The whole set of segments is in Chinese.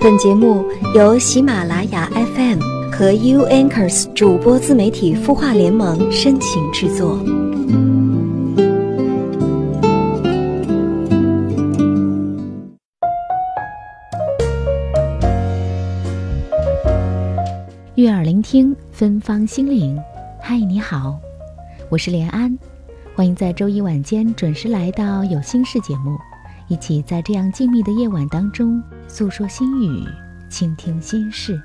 本节目由喜马拉雅 FM 和 U Anchors 主播自媒体孵化联盟深情制作。悦耳聆听，芬芳心灵。嗨，你好，我是连安，欢迎在周一晚间准时来到有心事节目。一起在这样静谧的夜晚当中诉说心语，倾听心事。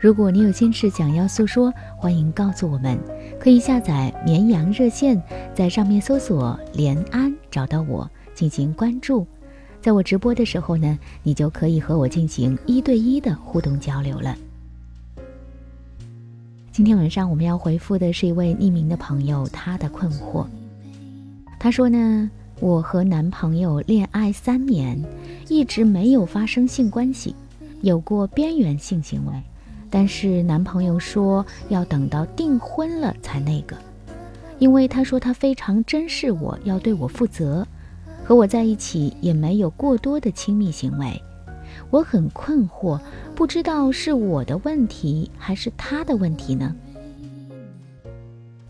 如果你有心事想要诉说，欢迎告诉我们，可以下载绵阳热线，在上面搜索“连安”，找到我进行关注。在我直播的时候呢，你就可以和我进行一对一的互动交流了。今天晚上我们要回复的是一位匿名的朋友，他的困惑。他说呢。我和男朋友恋爱三年，一直没有发生性关系，有过边缘性行为，但是男朋友说要等到订婚了才那个，因为他说他非常珍视我，要对我负责，和我在一起也没有过多的亲密行为，我很困惑，不知道是我的问题还是他的问题呢？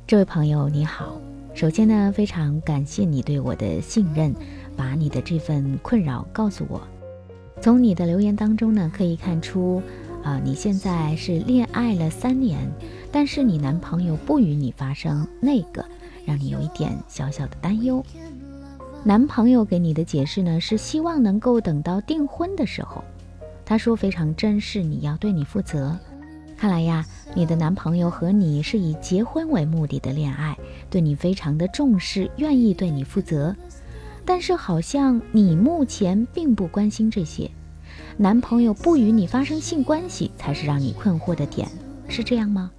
这位朋友你好。首先呢，非常感谢你对我的信任，把你的这份困扰告诉我。从你的留言当中呢，可以看出，啊，你现在是恋爱了三年，但是你男朋友不与你发生那个，让你有一点小小的担忧。男朋友给你的解释呢，是希望能够等到订婚的时候，他说非常珍视你，要对你负责。看来呀，你的男朋友和你是以结婚为目的的恋爱，对你非常的重视，愿意对你负责。但是好像你目前并不关心这些，男朋友不与你发生性关系才是让你困惑的点，是这样吗？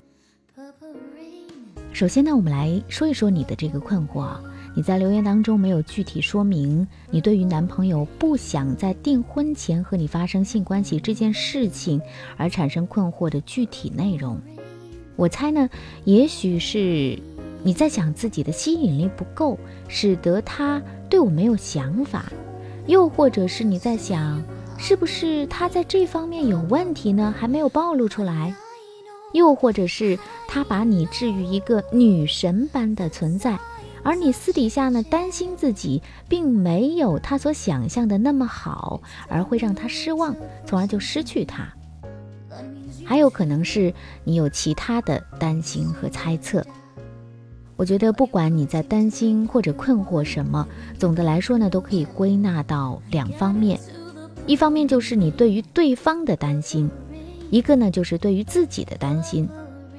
首先呢，我们来说一说你的这个困惑。你在留言当中没有具体说明你对于男朋友不想在订婚前和你发生性关系这件事情而产生困惑的具体内容。我猜呢，也许是你在想自己的吸引力不够，使得他对我没有想法；又或者是你在想，是不是他在这方面有问题呢，还没有暴露出来；又或者是他把你置于一个女神般的存在。而你私底下呢，担心自己并没有他所想象的那么好，而会让他失望，从而就失去他。还有可能是你有其他的担心和猜测。我觉得不管你在担心或者困惑什么，总的来说呢，都可以归纳到两方面：一方面就是你对于对方的担心，一个呢就是对于自己的担心。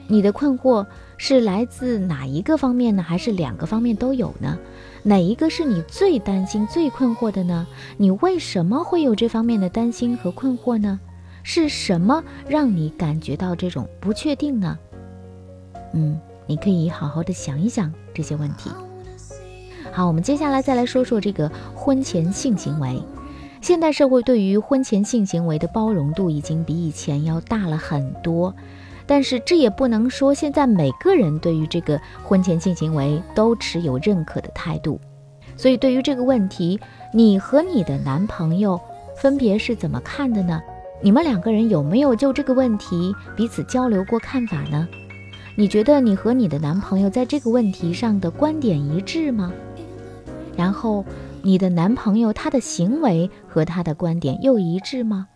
你的困惑是来自哪一个方面呢？还是两个方面都有呢？哪一个是你最担心、最困惑的呢？你为什么会有这方面的担心和困惑呢？是什么让你感觉到这种不确定呢？嗯，你可以好好的想一想这些问题。好，我们接下来再来说说这个婚前性行为。现代社会对于婚前性行为的包容度已经比以前要大了很多。但是这也不能说现在每个人对于这个婚前性行为都持有认可的态度，所以对于这个问题，你和你的男朋友分别是怎么看的呢？你们两个人有没有就这个问题彼此交流过看法呢？你觉得你和你的男朋友在这个问题上的观点一致吗？然后你的男朋友他的行为和他的观点又一致吗？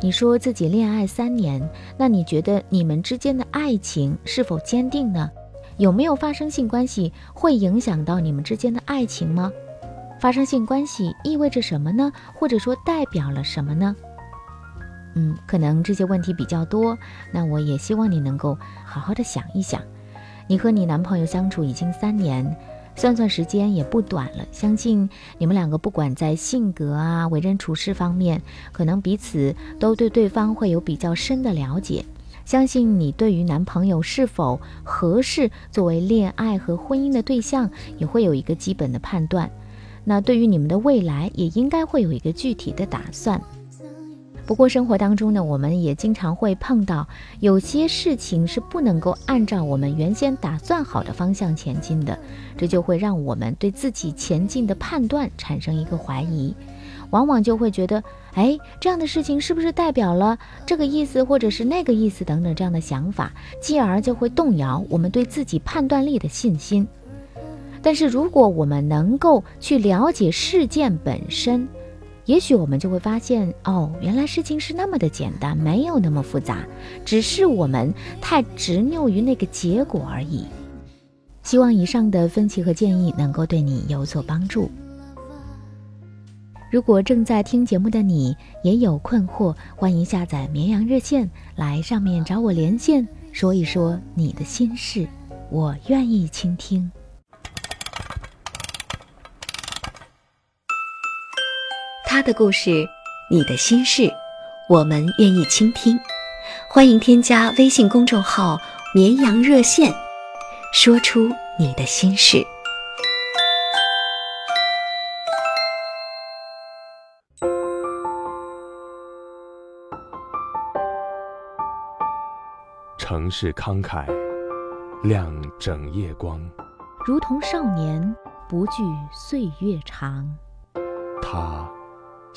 你说自己恋爱三年，那你觉得你们之间的爱情是否坚定呢？有没有发生性关系会影响到你们之间的爱情吗？发生性关系意味着什么呢？或者说代表了什么呢？嗯，可能这些问题比较多，那我也希望你能够好好的想一想。你和你男朋友相处已经三年。算算时间也不短了，相信你们两个不管在性格啊、为人处事方面，可能彼此都对对方会有比较深的了解。相信你对于男朋友是否合适作为恋爱和婚姻的对象，也会有一个基本的判断。那对于你们的未来，也应该会有一个具体的打算。不过生活当中呢，我们也经常会碰到有些事情是不能够按照我们原先打算好的方向前进的，这就会让我们对自己前进的判断产生一个怀疑。往往就会觉得，哎，这样的事情是不是代表了这个意思，或者是那个意思等等这样的想法，继而就会动摇我们对自己判断力的信心。但是，如果我们能够去了解事件本身，也许我们就会发现，哦，原来事情是那么的简单，没有那么复杂，只是我们太执拗于那个结果而已。希望以上的分析和建议能够对你有所帮助。如果正在听节目的你也有困惑，欢迎下载绵羊热线来上面找我连线，说一说你的心事，我愿意倾听。他的故事，你的心事，我们愿意倾听。欢迎添加微信公众号“绵羊热线”，说出你的心事。城市慷慨，亮整夜光，如同少年不惧岁月长。他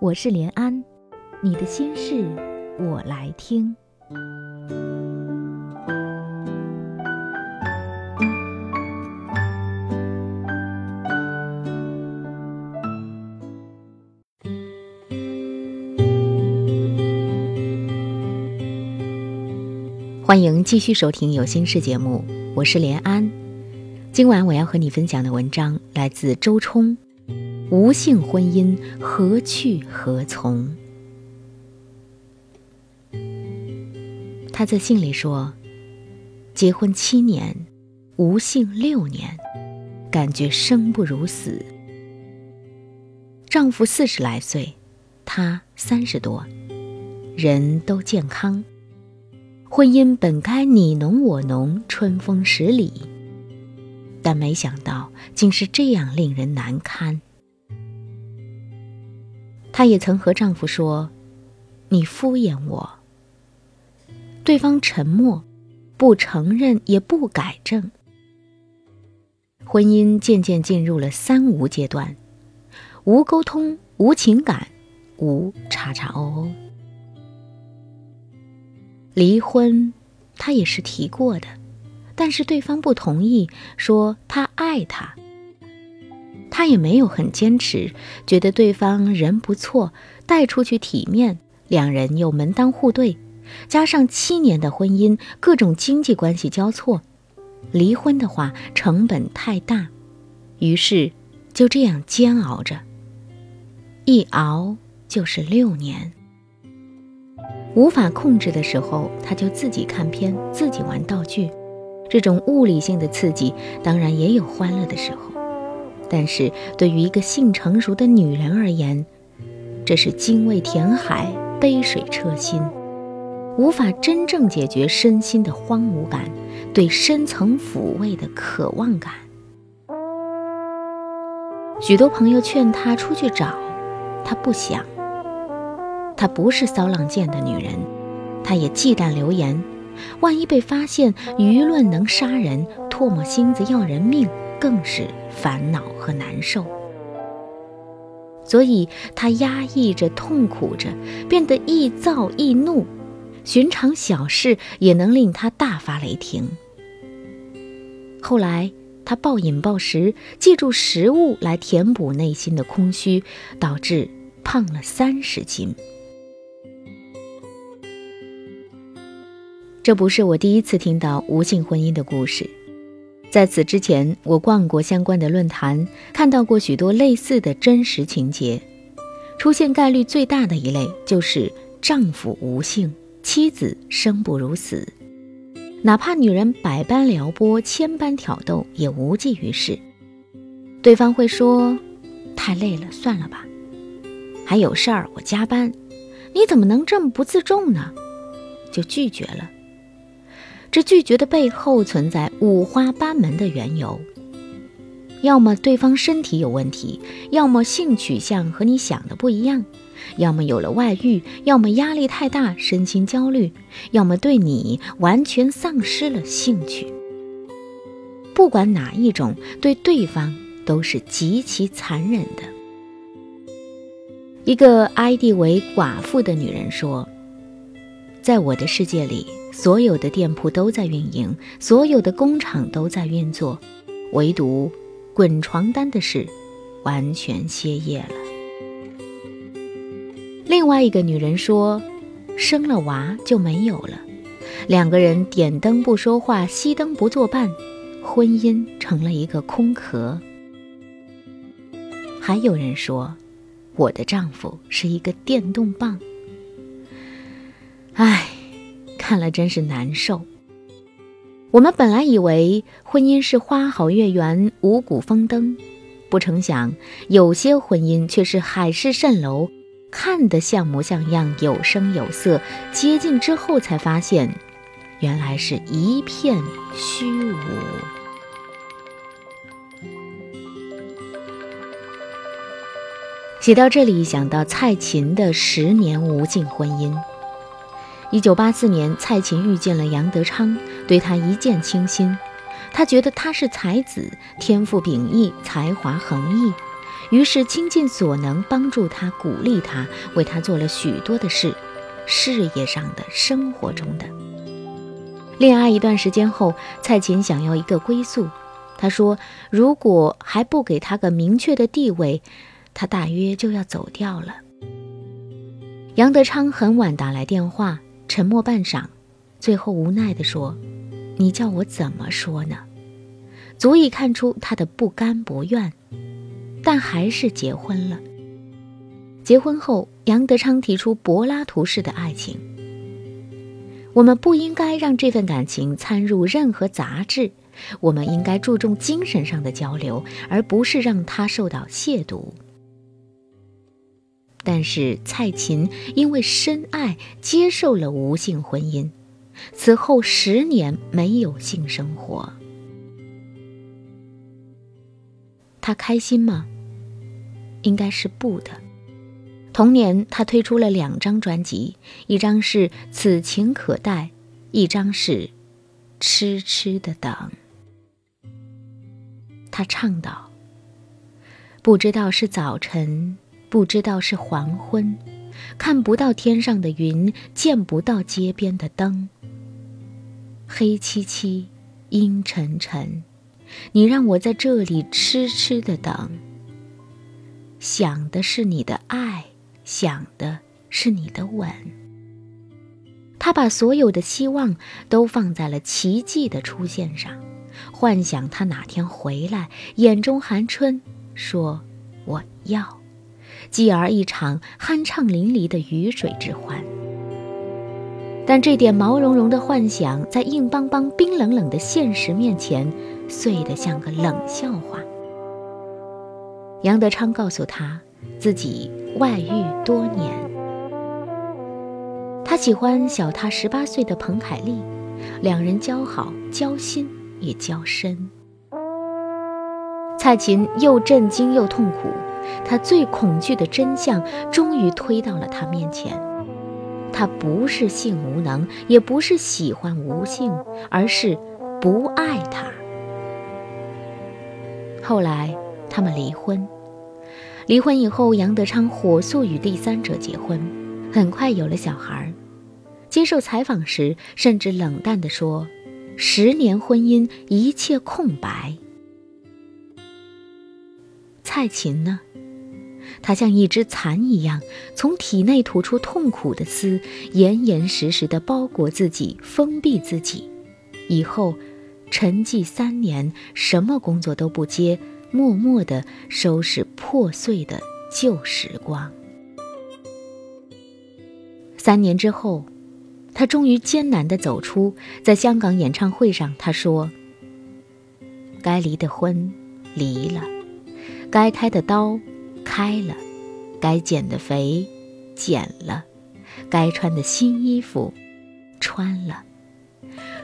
我是连安，你的心事我来听。欢迎继续收听有心事节目，我是连安。今晚我要和你分享的文章来自周冲，《无性婚姻何去何从》。他在信里说：“结婚七年，无性六年，感觉生不如死。丈夫四十来岁，她三十多，人都健康。”婚姻本该你侬我侬，春风十里，但没想到竟是这样令人难堪。她也曾和丈夫说：“你敷衍我。”对方沉默，不承认也不改正。婚姻渐渐进入了三无阶段：无沟通、无情感、无叉叉哦哦。离婚，他也是提过的，但是对方不同意，说他爱他。他也没有很坚持，觉得对方人不错，带出去体面，两人又门当户对，加上七年的婚姻，各种经济关系交错，离婚的话成本太大，于是就这样煎熬着，一熬就是六年。无法控制的时候，他就自己看片，自己玩道具。这种物理性的刺激，当然也有欢乐的时候。但是对于一个性成熟的女人而言，这是精卫填海，杯水车薪，无法真正解决身心的荒芜感，对深层抚慰的渴望感。许多朋友劝他出去找，他不想。她不是骚浪贱的女人，她也忌惮流言，万一被发现，舆论能杀人，唾沫星子要人命，更是烦恼和难受。所以他压抑着，痛苦着，变得易躁易怒，寻常小事也能令他大发雷霆。后来他暴饮暴食，借助食物来填补内心的空虚，导致胖了三十斤。这不是我第一次听到无性婚姻的故事，在此之前，我逛过相关的论坛，看到过许多类似的真实情节。出现概率最大的一类就是丈夫无性，妻子生不如死，哪怕女人百般撩拨、千般挑逗，也无济于事。对方会说：“太累了，算了吧。”还有事儿，我加班，你怎么能这么不自重呢？就拒绝了。这拒绝的背后存在五花八门的缘由。要么对方身体有问题，要么性取向和你想的不一样，要么有了外遇，要么压力太大，身心焦虑，要么对你完全丧失了兴趣。不管哪一种，对对方都是极其残忍的。一个 ID 为寡妇的女人说：“在我的世界里，所有的店铺都在运营，所有的工厂都在运作，唯独……”滚床单的事，完全歇业了。另外一个女人说：“生了娃就没有了，两个人点灯不说话，熄灯不作伴，婚姻成了一个空壳。”还有人说：“我的丈夫是一个电动棒。”唉，看了真是难受。我们本来以为婚姻是花好月圆、五谷丰登，不成想有些婚姻却是海市蜃楼，看得像模像样、有声有色，接近之后才发现，原来是一片虚无。写到这里，想到蔡琴的十年无尽婚姻。一九八四年，蔡琴遇见了杨德昌，对他一见倾心。他觉得他是才子，天赋秉异，才华横溢，于是倾尽所能帮助他，鼓励他，为他做了许多的事，事业上的，生活中的。恋爱一段时间后，蔡琴想要一个归宿。他说：“如果还不给他个明确的地位，他大约就要走掉了。”杨德昌很晚打来电话。沉默半晌，最后无奈地说：“你叫我怎么说呢？”足以看出他的不甘不愿，但还是结婚了。结婚后，杨德昌提出柏拉图式的爱情。我们不应该让这份感情掺入任何杂质，我们应该注重精神上的交流，而不是让它受到亵渎。但是蔡琴因为深爱，接受了无性婚姻，此后十年没有性生活。他开心吗？应该是不的。同年，他推出了两张专辑，一张是《此情可待》，一张是《痴痴的等》。他唱道：“不知道是早晨。”不知道是黄昏，看不到天上的云，见不到街边的灯。黑漆漆，阴沉沉，你让我在这里痴痴的等。想的是你的爱，想的是你的吻。他把所有的希望都放在了奇迹的出现上，幻想他哪天回来，眼中含春，说：“我要。”继而一场酣畅淋漓的鱼水之欢，但这点毛茸茸的幻想在硬邦邦、冰冷冷的现实面前，碎得像个冷笑话。杨德昌告诉他，自己外遇多年，他喜欢小他十八岁的彭凯丽，两人交好、交心也交深。蔡琴又震惊又痛苦。她最恐惧的真相终于推到了他面前，他不是性无能，也不是喜欢无性，而是不爱他。后来他们离婚，离婚以后，杨德昌火速与第三者结婚，很快有了小孩。接受采访时，甚至冷淡地说：“十年婚姻，一切空白。”蔡琴呢？他像一只蚕一样，从体内吐出痛苦的丝，严严实实地包裹自己，封闭自己。以后，沉寂三年，什么工作都不接，默默地收拾破碎的旧时光。三年之后，他终于艰难地走出。在香港演唱会上，他说：“该离的婚，离了；该开的刀。”开了，该减的肥减了，该穿的新衣服穿了，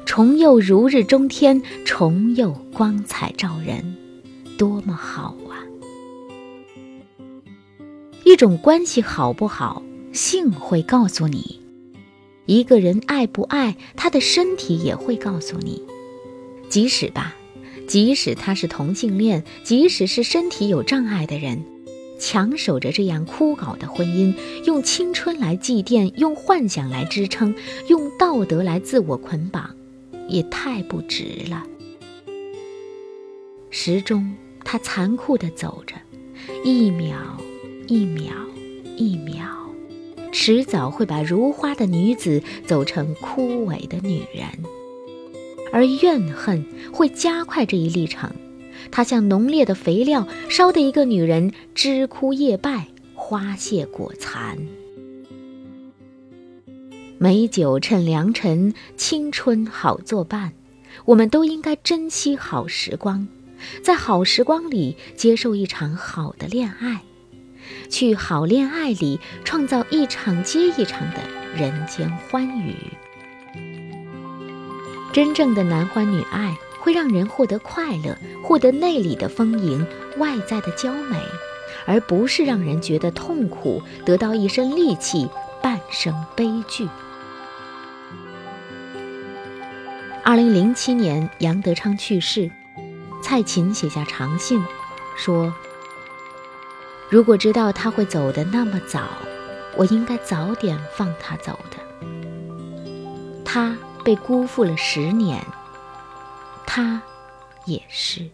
重又如日中天，重又光彩照人，多么好啊！一种关系好不好，性会告诉你；一个人爱不爱，他的身体也会告诉你。即使吧，即使他是同性恋，即使是身体有障碍的人。强守着这样枯槁的婚姻，用青春来祭奠，用幻想来支撑，用道德来自我捆绑，也太不值了。时钟，它残酷地走着，一秒，一秒，一秒，迟早会把如花的女子走成枯萎的女人，而怨恨会加快这一历程。它像浓烈的肥料，烧得一个女人枝枯叶败、花谢果残。美酒趁良辰，青春好作伴。我们都应该珍惜好时光，在好时光里接受一场好的恋爱，去好恋爱里创造一场接一场的人间欢愉。真正的男欢女爱。会让人获得快乐，获得内里的丰盈，外在的娇美，而不是让人觉得痛苦，得到一身戾气，半生悲剧。二零零七年，杨德昌去世，蔡琴写下长信，说：“如果知道他会走得那么早，我应该早点放他走的。他被辜负了十年。”他，也是。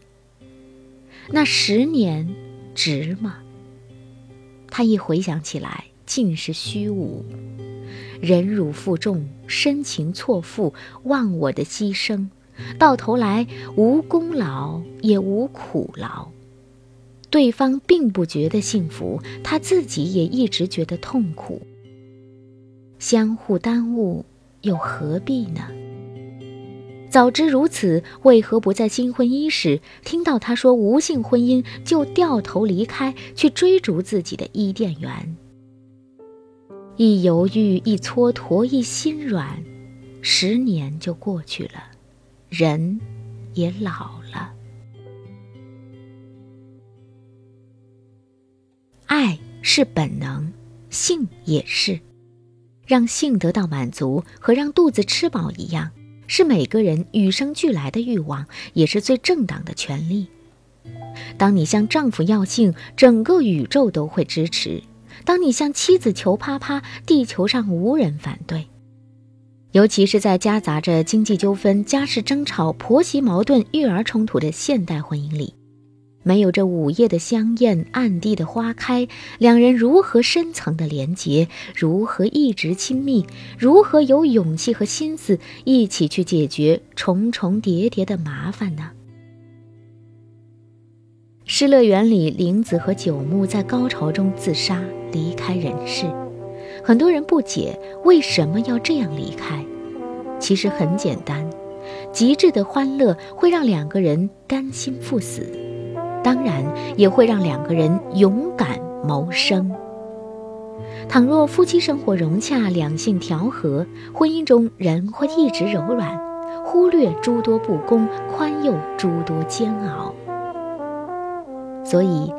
那十年，值吗？他一回想起来，尽是虚无。忍辱负重，深情错付，忘我的牺牲，到头来无功劳也无苦劳。对方并不觉得幸福，他自己也一直觉得痛苦。相互耽误，又何必呢？早知如此，为何不在新婚伊始听到他说无性婚姻就掉头离开，去追逐自己的伊甸园？一犹豫，一蹉跎，一心软，十年就过去了，人也老了。爱是本能，性也是，让性得到满足和让肚子吃饱一样。是每个人与生俱来的欲望，也是最正当的权利。当你向丈夫要性，整个宇宙都会支持；当你向妻子求啪啪，地球上无人反对。尤其是在夹杂着经济纠纷、家事争吵、婆媳矛盾、育儿冲突的现代婚姻里。没有这午夜的香艳，暗地的花开，两人如何深层的连结？如何一直亲密？如何有勇气和心思一起去解决重重叠叠的麻烦呢？《失乐园》里，玲子和九木在高潮中自杀，离开人世。很多人不解为什么要这样离开，其实很简单：极致的欢乐会让两个人甘心赴死。当然也会让两个人勇敢谋生。倘若夫妻生活融洽，两性调和，婚姻中人会一直柔软，忽略诸多不公，宽宥诸多煎熬。所以，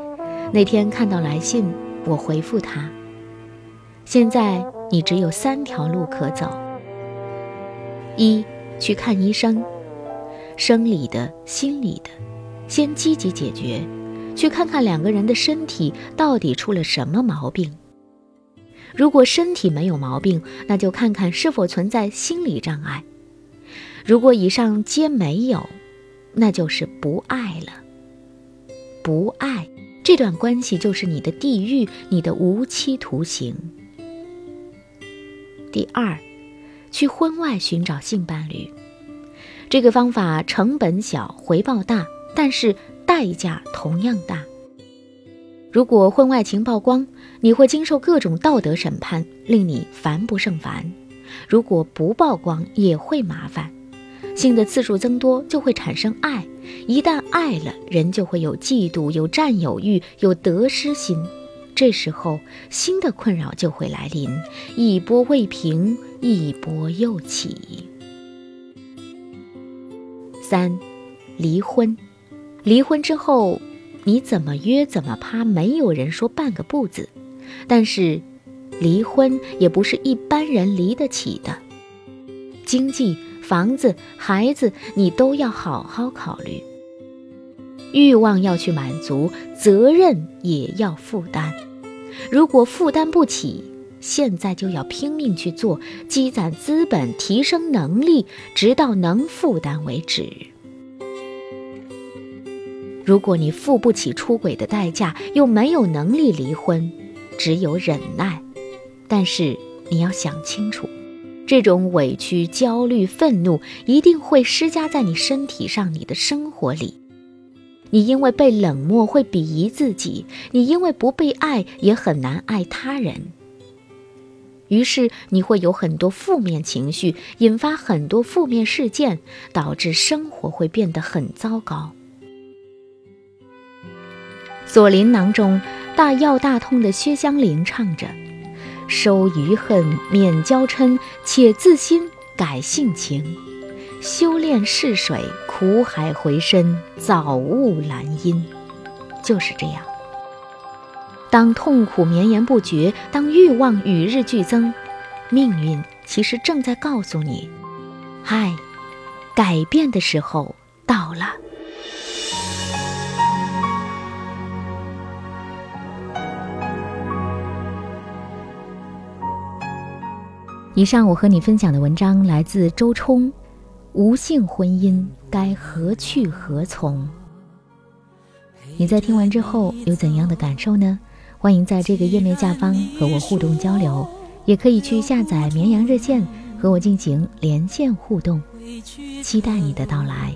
那天看到来信，我回复他：现在你只有三条路可走：一，去看医生，生理的、心理的。先积极解决，去看看两个人的身体到底出了什么毛病。如果身体没有毛病，那就看看是否存在心理障碍。如果以上皆没有，那就是不爱了。不爱这段关系就是你的地狱，你的无期徒刑。第二，去婚外寻找性伴侣，这个方法成本小，回报大。但是代价同样大。如果婚外情曝光，你会经受各种道德审判，令你烦不胜烦；如果不曝光，也会麻烦。性的次数增多，就会产生爱；一旦爱了，人就会有嫉妒、有占有欲、有得失心。这时候新的困扰就会来临，一波未平，一波又起。三，离婚。离婚之后，你怎么约怎么趴，没有人说半个不字。但是，离婚也不是一般人离得起的。经济、房子、孩子，你都要好好考虑。欲望要去满足，责任也要负担。如果负担不起，现在就要拼命去做，积攒资本，提升能力，直到能负担为止。如果你付不起出轨的代价，又没有能力离婚，只有忍耐。但是你要想清楚，这种委屈、焦虑、愤怒一定会施加在你身体上、你的生活里。你因为被冷漠会鄙夷自己，你因为不被爱也很难爱他人。于是你会有很多负面情绪，引发很多负面事件，导致生活会变得很糟糕。《左琳囊》中大药大痛的薛湘灵唱着：“收余恨，免娇嗔，且自心，改性情。”修炼试水，苦海回身，早悟兰因，就是这样。当痛苦绵延不绝，当欲望与日俱增，命运其实正在告诉你：嗨，改变的时候到了。以上我和你分享的文章来自周冲。无性婚姻该何去何从？你在听完之后有怎样的感受呢？欢迎在这个页面下方和我互动交流，也可以去下载绵羊热线和我进行连线互动。期待你的到来。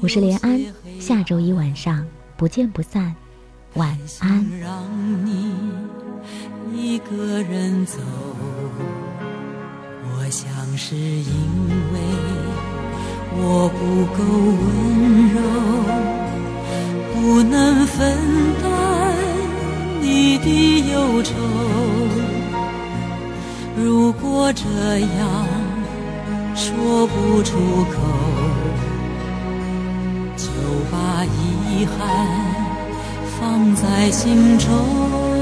我是连安，下周一晚上不见不散。晚安。想是因为我不够温柔，不能分担你的忧愁。如果这样说不出口，就把遗憾放在心中。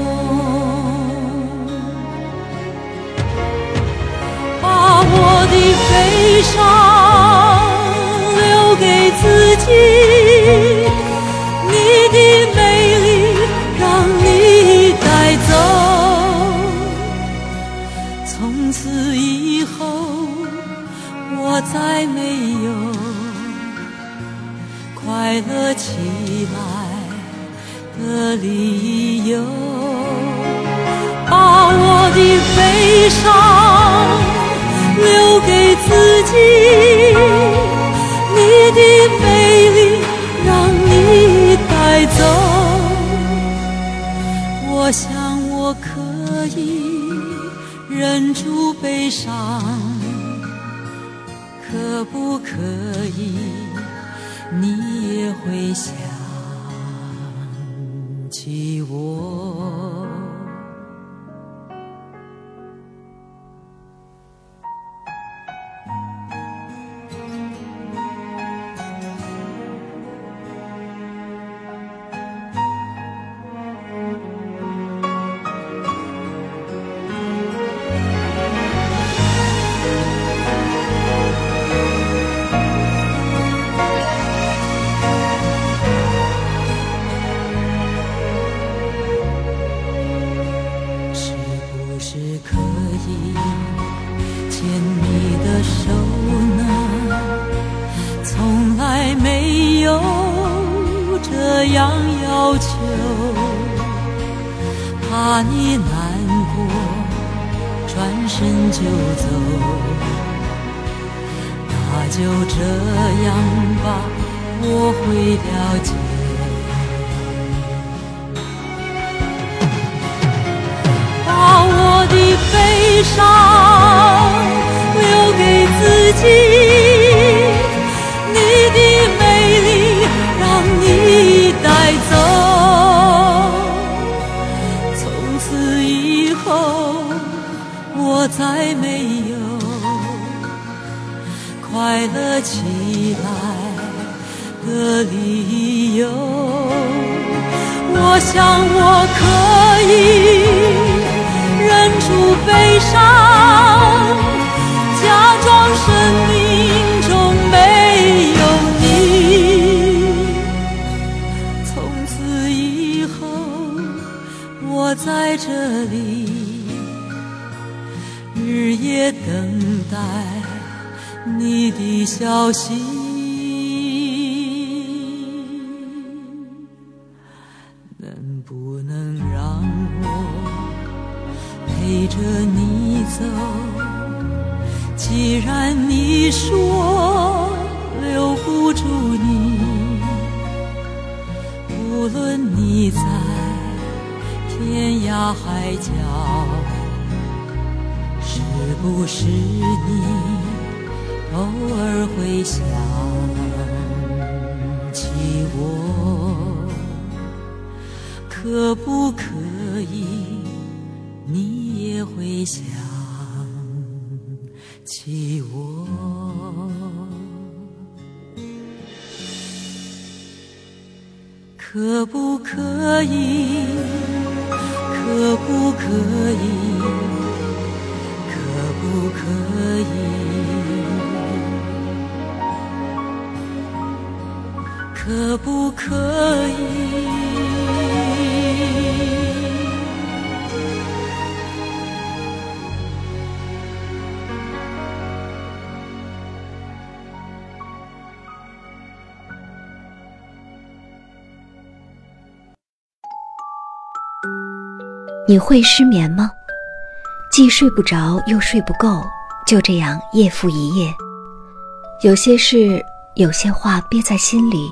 悲伤留给自己，你的美丽让你带走。从此以后，我再没有快乐起来的理由，把我的悲伤。留给自己，你的美丽让你带走。我想我可以忍住悲伤，可不可以？你也会想起。你的消息，能不能让我陪着你走？既然你说留不住你，无论你在天涯海角。是不是你偶尔会想起我？可不可以你也会想起我？可不可以？可不可以？可不可以，可不可以？你会失眠吗？既睡不着又睡不够，就这样夜复一夜。有些事，有些话憋在心里，